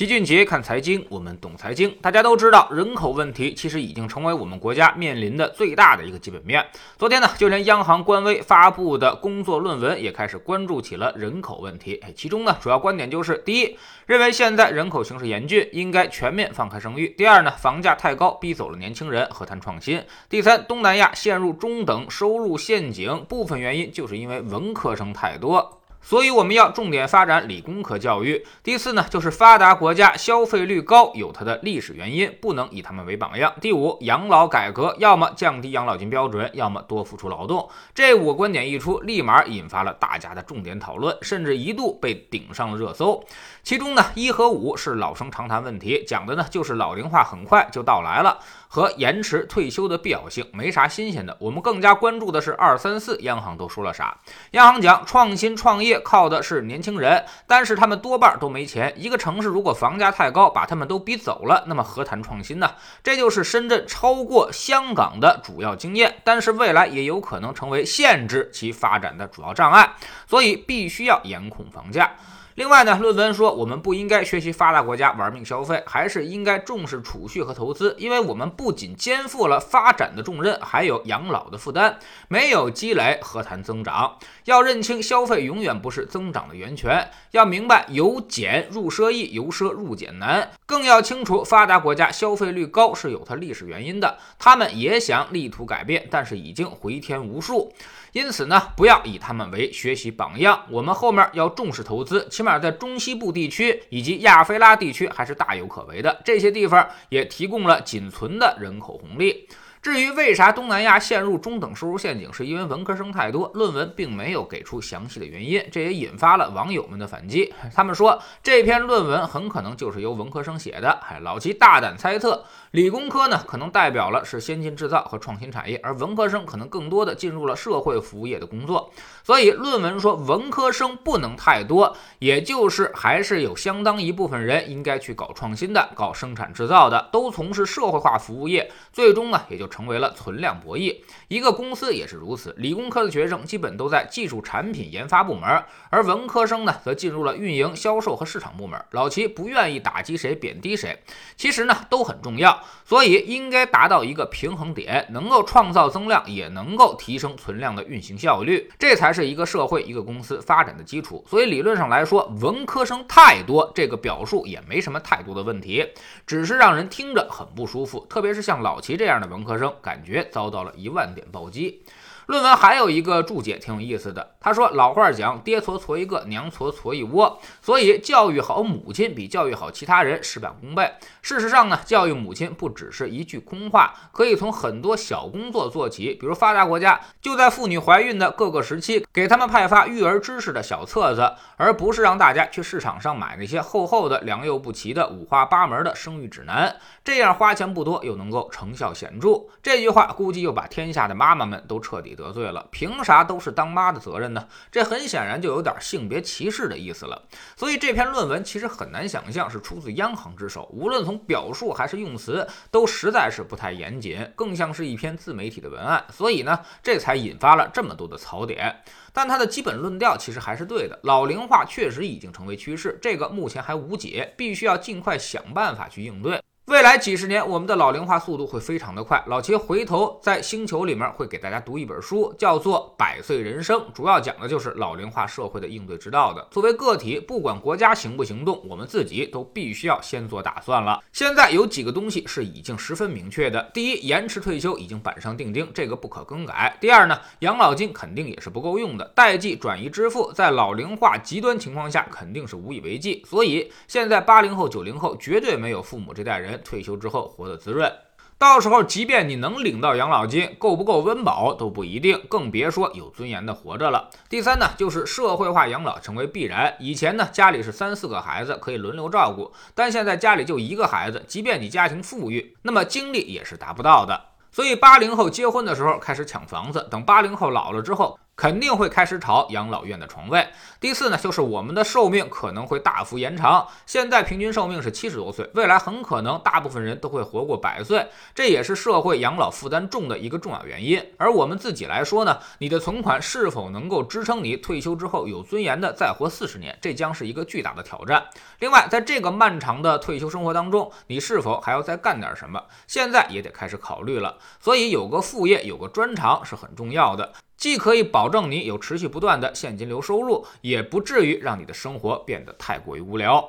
齐俊杰看财经，我们懂财经。大家都知道，人口问题其实已经成为我们国家面临的最大的一个基本面。昨天呢，就连央行官微发布的工作论文也开始关注起了人口问题。哎，其中呢，主要观点就是：第一，认为现在人口形势严峻，应该全面放开生育；第二呢，房价太高，逼走了年轻人，何谈创新？第三，东南亚陷入中等收入陷阱，部分原因就是因为文科生太多。所以我们要重点发展理工科教育。第四呢，就是发达国家消费率高有它的历史原因，不能以他们为榜样。第五，养老改革要么降低养老金标准，要么多付出劳动。这五个观点一出，立马引发了大家的重点讨论，甚至一度被顶上了热搜。其中呢，一和五是老生常谈问题，讲的呢就是老龄化很快就到来了，和延迟退休的必要性，没啥新鲜的。我们更加关注的是二三四，央行都说了啥？央行讲创新创业靠的是年轻人，但是他们多半都没钱。一个城市如果房价太高，把他们都逼走了，那么何谈创新呢？这就是深圳超过香港的主要经验，但是未来也有可能成为限制其发展的主要障碍，所以必须要严控房价。另外呢，论文说我们不应该学习发达国家玩命消费，还是应该重视储蓄和投资，因为我们不仅肩负了发展的重任，还有养老的负担。没有积累，何谈增长？要认清消费永远不是增长的源泉，要明白由俭入奢易，由奢入俭难。更要清楚，发达国家消费率高是有它历史原因的，他们也想力图改变，但是已经回天无术。因此呢，不要以他们为学习榜样。我们后面要重视投资，起码在中西部地区以及亚非拉地区还是大有可为的。这些地方也提供了仅存的人口红利。至于为啥东南亚陷入中等收入陷阱，是因为文科生太多，论文并没有给出详细的原因，这也引发了网友们的反击。他们说这篇论文很可能就是由文科生写的。哎，老齐大胆猜测，理工科呢可能代表了是先进制造和创新产业，而文科生可能更多的进入了社会服务业的工作。所以论文说文科生不能太多，也就是还是有相当一部分人应该去搞创新的、搞生产制造的，都从事社会化服务业，最终呢也就。成为了存量博弈，一个公司也是如此。理工科的学生基本都在技术产品研发部门，而文科生呢，则进入了运营、销售和市场部门。老齐不愿意打击谁、贬低谁，其实呢都很重要，所以应该达到一个平衡点，能够创造增量，也能够提升存量的运行效率，这才是一个社会、一个公司发展的基础。所以理论上来说，文科生太多，这个表述也没什么太多的问题，只是让人听着很不舒服，特别是像老齐这样的文科。生感觉遭到了一万点暴击。论文还有一个注解挺有意思的，他说老话讲爹矬矬一个，娘矬矬一窝，所以教育好母亲比教育好其他人事半功倍。事实上呢，教育母亲不只是一句空话，可以从很多小工作做起，比如发达国家就在妇女怀孕的各个时期，给他们派发育儿知识的小册子，而不是让大家去市场上买那些厚厚的、良莠不齐的、五花八门的生育指南。这样花钱不多，又能够成效显著。这句话估计又把天下的妈妈们都彻底 得罪了。凭啥都是当妈的责任呢？这很显然就有点性别歧视的意思了。所以这篇论文其实很难想象是出自央行之手，无论从表述还是用词，都实在是不太严谨，更像是一篇自媒体的文案。所以呢，这才引发了这么多的槽点。但它的基本论调其实还是对的，老龄化确实已经成为趋势，这个目前还无解，必须要尽快想办法去应对。未来几十年，我们的老龄化速度会非常的快。老齐回头在星球里面会给大家读一本书，叫做《百岁人生》，主要讲的就是老龄化社会的应对之道的。作为个体，不管国家行不行动，我们自己都必须要先做打算了。现在有几个东西是已经十分明确的：第一，延迟退休已经板上钉钉，这个不可更改；第二呢，养老金肯定也是不够用的，代际转移支付在老龄化极端情况下肯定是无以为继。所以现在八零后、九零后绝对没有父母这代人。退休之后活得滋润，到时候即便你能领到养老金，够不够温饱都不一定，更别说有尊严的活着了。第三呢，就是社会化养老成为必然。以前呢，家里是三四个孩子可以轮流照顾，但现在家里就一个孩子，即便你家庭富裕，那么精力也是达不到的。所以八零后结婚的时候开始抢房子，等八零后老了之后。肯定会开始炒养老院的床位。第四呢，就是我们的寿命可能会大幅延长。现在平均寿命是七十多岁，未来很可能大部分人都会活过百岁，这也是社会养老负担重的一个重要原因。而我们自己来说呢，你的存款是否能够支撑你退休之后有尊严的再活四十年，这将是一个巨大的挑战。另外，在这个漫长的退休生活当中，你是否还要再干点什么？现在也得开始考虑了。所以，有个副业，有个专长是很重要的，既可以保证你有持续不断的现金流收入，也不至于让你的生活变得太过于无聊。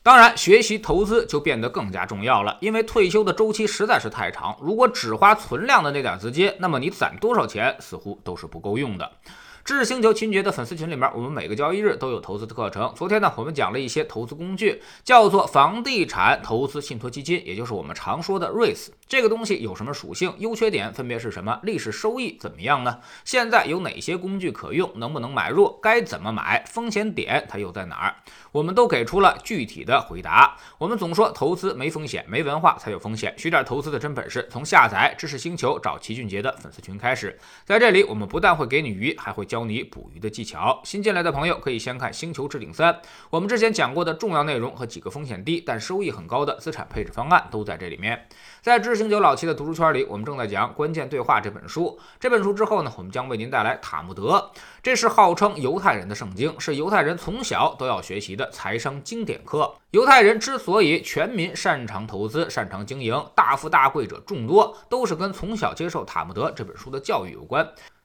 当然，学习投资就变得更加重要了，因为退休的周期实在是太长。如果只花存量的那点资金，那么你攒多少钱似乎都是不够用的。知识星球秦爵的粉丝群里面，我们每个交易日都有投资的课程。昨天呢，我们讲了一些投资工具，叫做房地产投资信托基金，也就是我们常说的 REITs。这个东西有什么属性？优缺点分别是什么？历史收益怎么样呢？现在有哪些工具可用？能不能买入？该怎么买？风险点它又在哪儿？我们都给出了具体的回答。我们总说投资没风险，没文化才有风险。学点投资的真本事，从下载知识星球找齐俊杰的粉丝群开始。在这里，我们不但会给你鱼，还会教教你捕鱼的技巧。新进来的朋友可以先看《星球置顶三》，我们之前讲过的重要内容和几个风险低但收益很高的资产配置方案都在这里面。在知识星球老七的读书圈里，我们正在讲《关键对话》这本书。这本书之后呢，我们将为您带来《塔木德》，这是号称犹太人的圣经，是犹太人从小都要学习的财商经典课。犹太人之所以全民擅长投资、擅长经营、大富大贵者众多，都是跟从小接受《塔木德》这本书的教育有关。